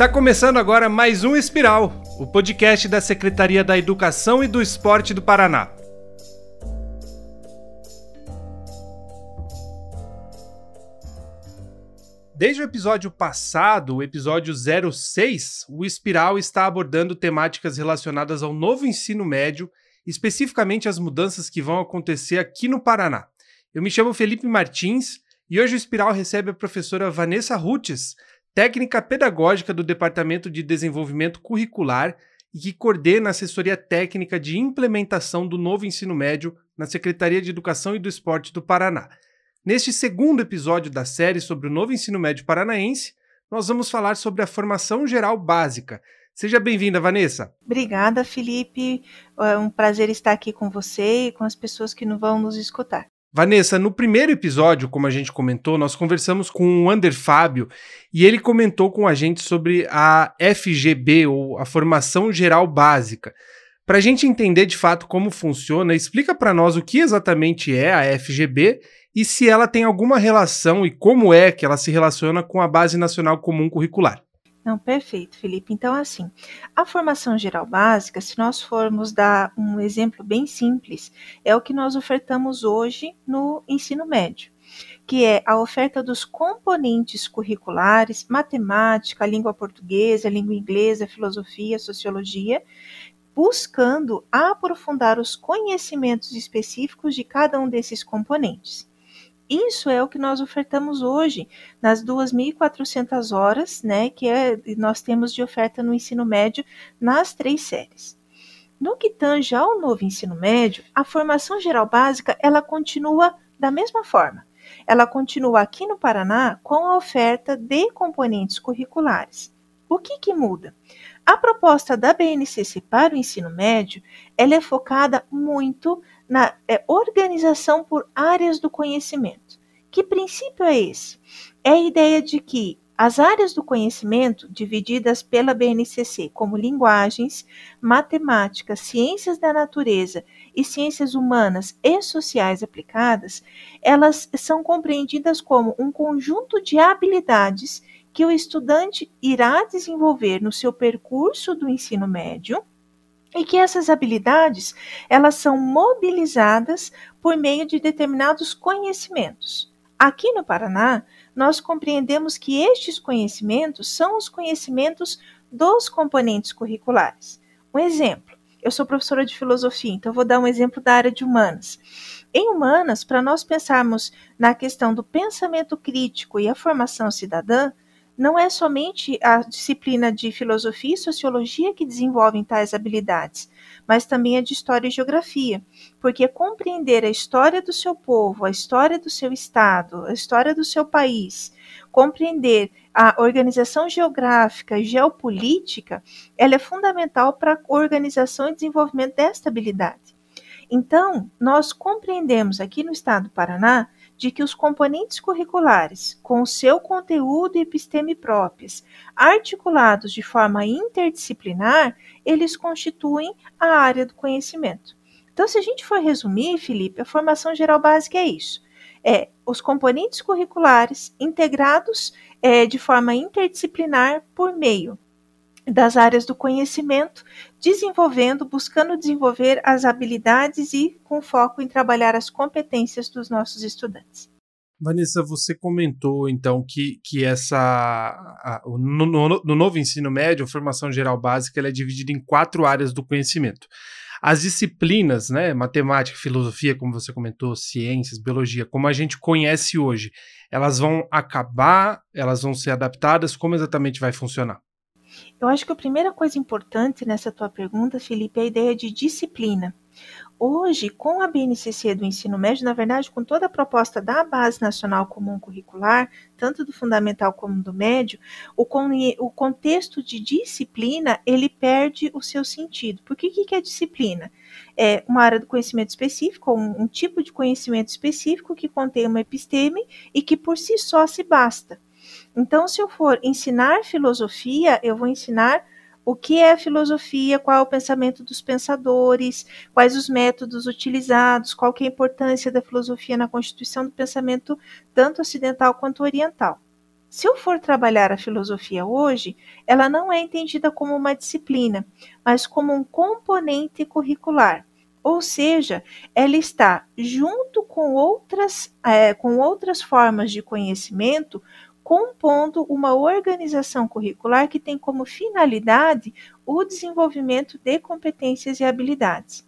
Está começando agora mais um Espiral, o podcast da Secretaria da Educação e do Esporte do Paraná. Desde o episódio passado, o episódio 06, o Espiral está abordando temáticas relacionadas ao novo ensino médio, especificamente as mudanças que vão acontecer aqui no Paraná. Eu me chamo Felipe Martins e hoje o Espiral recebe a professora Vanessa Rutes, técnica pedagógica do Departamento de Desenvolvimento Curricular e que coordena a assessoria técnica de implementação do novo ensino médio na Secretaria de Educação e do Esporte do Paraná. Neste segundo episódio da série sobre o novo ensino médio paranaense, nós vamos falar sobre a formação geral básica. Seja bem-vinda, Vanessa. Obrigada, Felipe. É um prazer estar aqui com você e com as pessoas que vão nos escutar. Vanessa, no primeiro episódio, como a gente comentou, nós conversamos com o Ander Fábio e ele comentou com a gente sobre a FGB, ou a Formação Geral Básica. Para a gente entender de fato como funciona, explica para nós o que exatamente é a FGB e se ela tem alguma relação e como é que ela se relaciona com a Base Nacional Comum Curricular. Não, perfeito, Felipe. Então, assim, a formação geral básica, se nós formos dar um exemplo bem simples, é o que nós ofertamos hoje no ensino médio, que é a oferta dos componentes curriculares, matemática, língua portuguesa, língua inglesa, filosofia, sociologia, buscando aprofundar os conhecimentos específicos de cada um desses componentes. Isso é o que nós ofertamos hoje nas 2.400 horas, né, que é, nós temos de oferta no ensino médio nas três séries. No que tange ao novo ensino médio, a formação geral básica ela continua da mesma forma. Ela continua aqui no Paraná com a oferta de componentes curriculares. O que, que muda? A proposta da BNCC para o ensino médio ela é focada muito na é, organização por áreas do conhecimento. Que princípio é esse? É a ideia de que as áreas do conhecimento, divididas pela BNCC como linguagens, matemática, ciências da natureza e ciências humanas e sociais aplicadas, elas são compreendidas como um conjunto de habilidades que o estudante irá desenvolver no seu percurso do ensino médio e que essas habilidades elas são mobilizadas por meio de determinados conhecimentos. Aqui no Paraná, nós compreendemos que estes conhecimentos são os conhecimentos dos componentes curriculares. Um exemplo, eu sou professora de filosofia, então vou dar um exemplo da área de humanas. Em humanas, para nós pensarmos na questão do pensamento crítico e a formação cidadã, não é somente a disciplina de filosofia e sociologia que desenvolvem tais habilidades, mas também a de história e geografia, porque compreender a história do seu povo, a história do seu estado, a história do seu país, compreender a organização geográfica e geopolítica, ela é fundamental para a organização e desenvolvimento desta habilidade. Então, nós compreendemos aqui no estado do Paraná de que os componentes curriculares, com seu conteúdo e episteme próprios, articulados de forma interdisciplinar, eles constituem a área do conhecimento. Então, se a gente for resumir, Felipe, a formação geral básica é isso: é os componentes curriculares integrados é, de forma interdisciplinar por meio das áreas do conhecimento, desenvolvendo, buscando desenvolver as habilidades e com foco em trabalhar as competências dos nossos estudantes. Vanessa, você comentou então que, que essa a, no, no, no, novo ensino médio, a formação geral básica, ela é dividida em quatro áreas do conhecimento. As disciplinas, né, matemática, filosofia, como você comentou, ciências, biologia, como a gente conhece hoje, elas vão acabar, elas vão ser adaptadas, como exatamente vai funcionar? Eu acho que a primeira coisa importante nessa tua pergunta, Felipe, é a ideia de disciplina. Hoje, com a BNCC do ensino médio, na verdade, com toda a proposta da Base Nacional Comum Curricular, tanto do fundamental como do médio, o, o contexto de disciplina, ele perde o seu sentido. Por que, que é disciplina? É uma área do conhecimento específico, um, um tipo de conhecimento específico que contém uma episteme e que por si só se basta. Então, se eu for ensinar filosofia, eu vou ensinar o que é filosofia, qual é o pensamento dos pensadores, quais os métodos utilizados, qual é a importância da filosofia na constituição do pensamento tanto ocidental quanto oriental. Se eu for trabalhar a filosofia hoje, ela não é entendida como uma disciplina, mas como um componente curricular. Ou seja, ela está junto com outras, é, com outras formas de conhecimento, compondo uma organização curricular que tem como finalidade o desenvolvimento de competências e habilidades.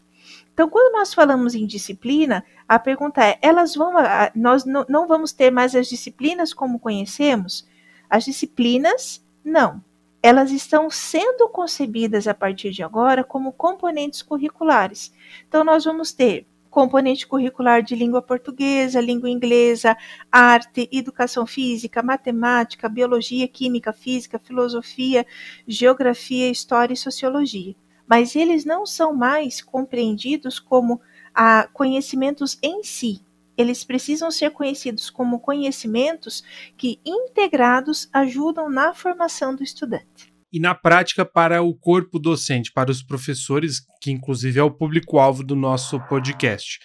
Então, quando nós falamos em disciplina, a pergunta é: elas vão, nós não vamos ter mais as disciplinas como conhecemos? As disciplinas, não. Elas estão sendo concebidas a partir de agora como componentes curriculares. Então, nós vamos ter componente curricular de língua portuguesa, língua inglesa, arte, educação física, matemática, biologia, química, física, filosofia, geografia, história e sociologia mas eles não são mais compreendidos como ah, conhecimentos em si. Eles precisam ser conhecidos como conhecimentos que, integrados, ajudam na formação do estudante. E na prática, para o corpo docente, para os professores, que inclusive é o público-alvo do nosso podcast,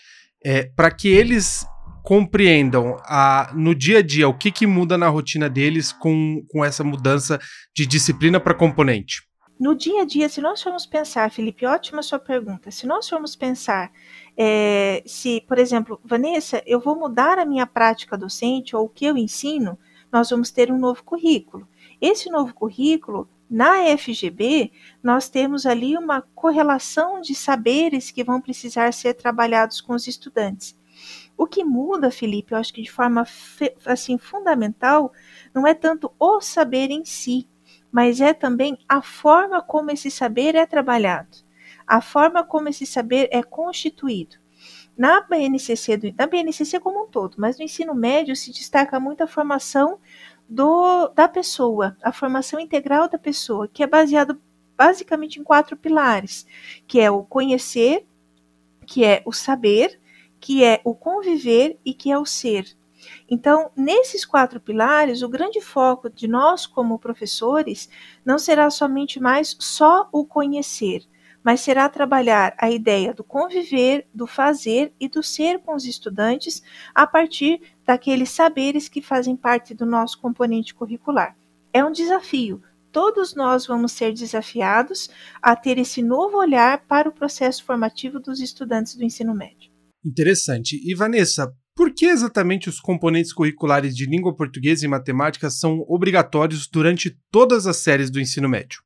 é, para que eles compreendam a, no dia a dia o que, que muda na rotina deles com, com essa mudança de disciplina para componente. No dia a dia, se nós formos pensar, Felipe, ótima sua pergunta. Se nós formos pensar, é, se, por exemplo, Vanessa, eu vou mudar a minha prática docente ou o que eu ensino, nós vamos ter um novo currículo. Esse novo currículo, na FGB, nós temos ali uma correlação de saberes que vão precisar ser trabalhados com os estudantes. O que muda, Felipe, eu acho que de forma assim fundamental, não é tanto o saber em si, mas é também a forma como esse saber é trabalhado, a forma como esse saber é constituído. Na BNCC, do, na BNCC como um todo, mas no ensino médio se destaca muito a formação do, da pessoa, a formação integral da pessoa, que é baseado basicamente em quatro pilares, que é o conhecer, que é o saber, que é o conviver e que é o ser. Então, nesses quatro pilares, o grande foco de nós como professores não será somente mais só o conhecer, mas será trabalhar a ideia do conviver, do fazer e do ser com os estudantes a partir daqueles saberes que fazem parte do nosso componente curricular. É um desafio. Todos nós vamos ser desafiados a ter esse novo olhar para o processo formativo dos estudantes do ensino médio. Interessante. E Vanessa, por que exatamente os componentes curriculares de língua portuguesa e matemática são obrigatórios durante todas as séries do ensino médio?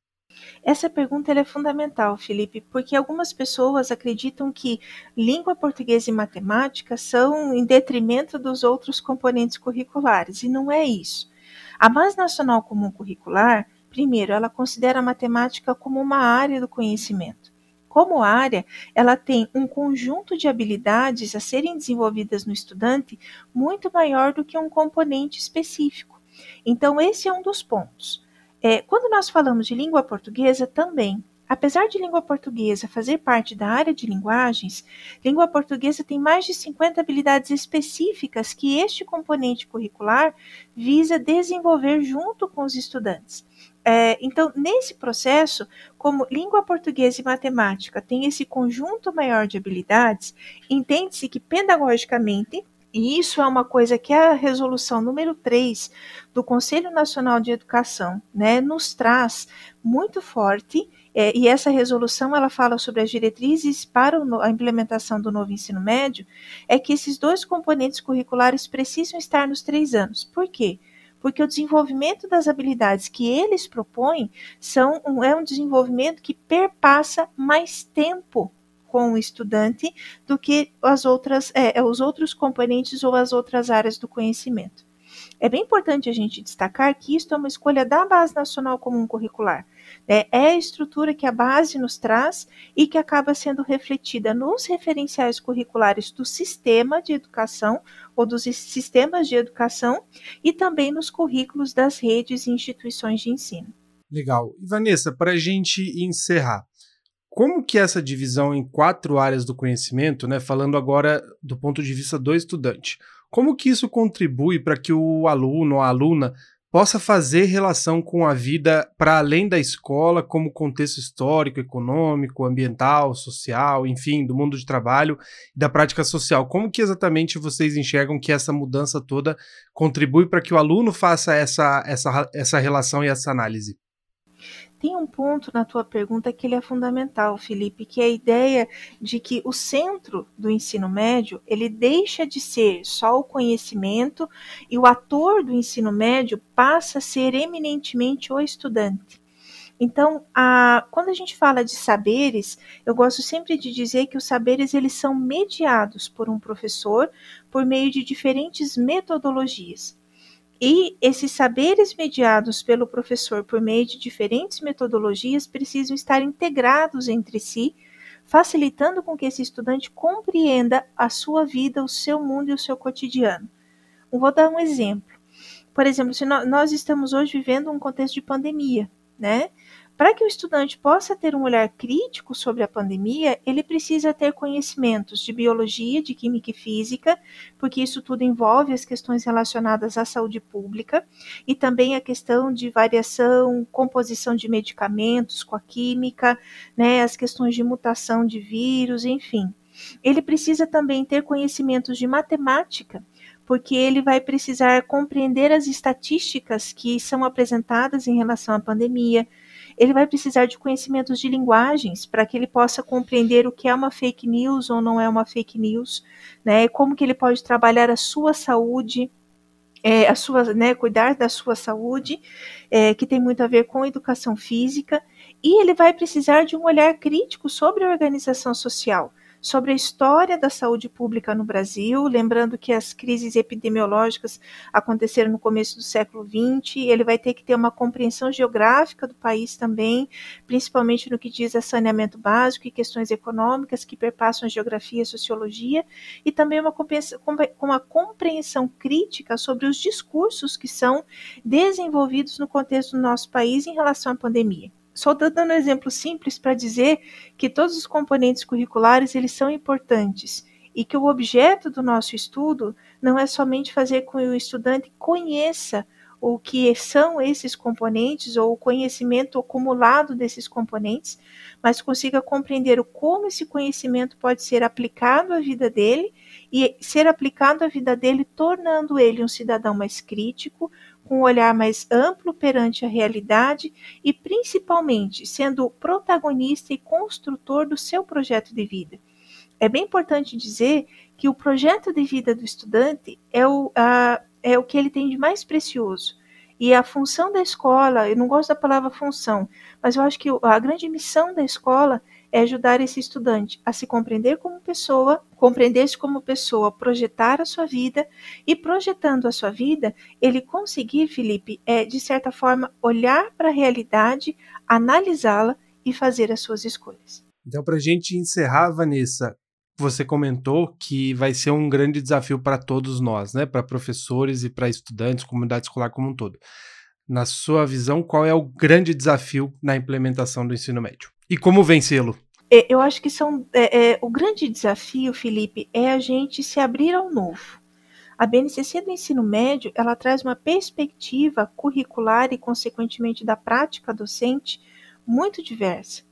Essa pergunta é fundamental, Felipe, porque algumas pessoas acreditam que língua portuguesa e matemática são em detrimento dos outros componentes curriculares, e não é isso. A Base Nacional Comum Curricular, primeiro, ela considera a matemática como uma área do conhecimento. Como área, ela tem um conjunto de habilidades a serem desenvolvidas no estudante muito maior do que um componente específico. Então, esse é um dos pontos. É, quando nós falamos de língua portuguesa, também Apesar de língua portuguesa fazer parte da área de linguagens, língua portuguesa tem mais de 50 habilidades específicas que este componente curricular visa desenvolver junto com os estudantes. É, então, nesse processo, como língua portuguesa e matemática tem esse conjunto maior de habilidades, entende-se que pedagogicamente e isso é uma coisa que a resolução número 3 do Conselho Nacional de Educação né, nos traz muito forte, é, e essa resolução ela fala sobre as diretrizes para a implementação do novo ensino médio, é que esses dois componentes curriculares precisam estar nos três anos. Por quê? porque o desenvolvimento das habilidades que eles propõem são é um desenvolvimento que perpassa mais tempo com o estudante do que as outras, é, é, os outros componentes ou as outras áreas do conhecimento. É bem importante a gente destacar que isto é uma escolha da Base Nacional Comum Curricular. Né? É a estrutura que a base nos traz e que acaba sendo refletida nos referenciais curriculares do sistema de educação ou dos sistemas de educação e também nos currículos das redes e instituições de ensino. Legal. E Vanessa, para a gente encerrar, como que essa divisão em quatro áreas do conhecimento, né, falando agora do ponto de vista do estudante, como que isso contribui para que o aluno ou a aluna possa fazer relação com a vida para além da escola, como contexto histórico, econômico, ambiental, social, enfim, do mundo de trabalho e da prática social. Como que exatamente vocês enxergam que essa mudança toda contribui para que o aluno faça essa, essa, essa relação e essa análise? Tem um ponto na tua pergunta que ele é fundamental, Felipe, que é a ideia de que o centro do ensino médio, ele deixa de ser só o conhecimento e o ator do ensino médio passa a ser eminentemente o estudante. Então, a, quando a gente fala de saberes, eu gosto sempre de dizer que os saberes eles são mediados por um professor por meio de diferentes metodologias. E esses saberes mediados pelo professor por meio de diferentes metodologias precisam estar integrados entre si, facilitando com que esse estudante compreenda a sua vida, o seu mundo e o seu cotidiano. Eu vou dar um exemplo. Por exemplo, se nós estamos hoje vivendo um contexto de pandemia, né? Para que o estudante possa ter um olhar crítico sobre a pandemia, ele precisa ter conhecimentos de biologia, de química e física, porque isso tudo envolve as questões relacionadas à saúde pública e também a questão de variação, composição de medicamentos com a química, né, as questões de mutação de vírus, enfim. Ele precisa também ter conhecimentos de matemática, porque ele vai precisar compreender as estatísticas que são apresentadas em relação à pandemia, ele vai precisar de conhecimentos de linguagens para que ele possa compreender o que é uma fake news ou não é uma fake news, né? Como que ele pode trabalhar a sua saúde, é, a sua, né, cuidar da sua saúde, é, que tem muito a ver com educação física, e ele vai precisar de um olhar crítico sobre a organização social sobre a história da saúde pública no Brasil, lembrando que as crises epidemiológicas aconteceram no começo do século XX, ele vai ter que ter uma compreensão geográfica do país também, principalmente no que diz a saneamento básico e questões econômicas que perpassam a geografia e a sociologia, e também uma compreensão, uma compreensão crítica sobre os discursos que são desenvolvidos no contexto do nosso país em relação à pandemia. Só dando um exemplo simples para dizer que todos os componentes curriculares eles são importantes e que o objeto do nosso estudo não é somente fazer com que o estudante conheça o que são esses componentes ou o conhecimento acumulado desses componentes, mas consiga compreender o como esse conhecimento pode ser aplicado à vida dele e ser aplicado à vida dele, tornando ele um cidadão mais crítico, com um olhar mais amplo perante a realidade e, principalmente, sendo protagonista e construtor do seu projeto de vida. É bem importante dizer que o projeto de vida do estudante é o, a, é o que ele tem de mais precioso. E a função da escola, eu não gosto da palavra função, mas eu acho que a grande missão da escola é ajudar esse estudante a se compreender como pessoa, compreender-se como pessoa, projetar a sua vida e projetando a sua vida, ele conseguir, Felipe, é de certa forma olhar para a realidade, analisá-la e fazer as suas escolhas. Então, para a gente encerrar, Vanessa, você comentou que vai ser um grande desafio para todos nós, né? Para professores e para estudantes, comunidade escolar como um todo. Na sua visão, qual é o grande desafio na implementação do ensino médio? E como vencê-lo? É, eu acho que são é, é, o grande desafio, Felipe, é a gente se abrir ao novo. A BNCC do ensino médio, ela traz uma perspectiva curricular e, consequentemente, da prática docente muito diversa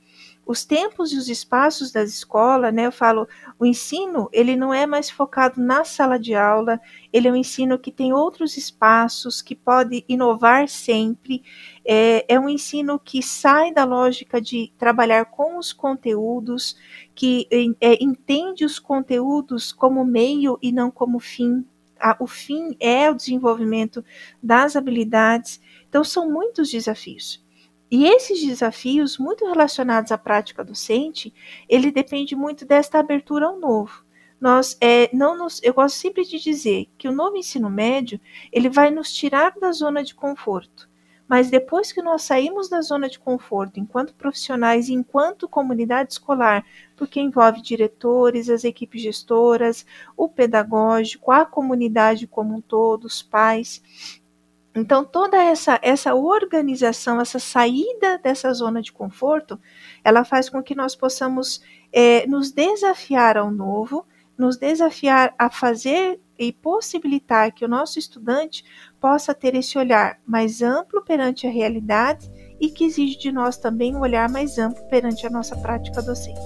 os tempos e os espaços das escolas, né? Eu falo, o ensino, ele não é mais focado na sala de aula, ele é um ensino que tem outros espaços, que pode inovar sempre. É, é um ensino que sai da lógica de trabalhar com os conteúdos, que é, entende os conteúdos como meio e não como fim. o fim é o desenvolvimento das habilidades. Então, são muitos desafios. E esses desafios, muito relacionados à prática docente, ele depende muito desta abertura ao novo. Nós é, não nos, eu gosto sempre de dizer que o novo ensino médio ele vai nos tirar da zona de conforto. Mas depois que nós saímos da zona de conforto, enquanto profissionais enquanto comunidade escolar, porque envolve diretores, as equipes gestoras, o pedagógico, a comunidade como um todo, os pais, então, toda essa, essa organização, essa saída dessa zona de conforto, ela faz com que nós possamos é, nos desafiar ao novo, nos desafiar a fazer e possibilitar que o nosso estudante possa ter esse olhar mais amplo perante a realidade e que exige de nós também um olhar mais amplo perante a nossa prática docente.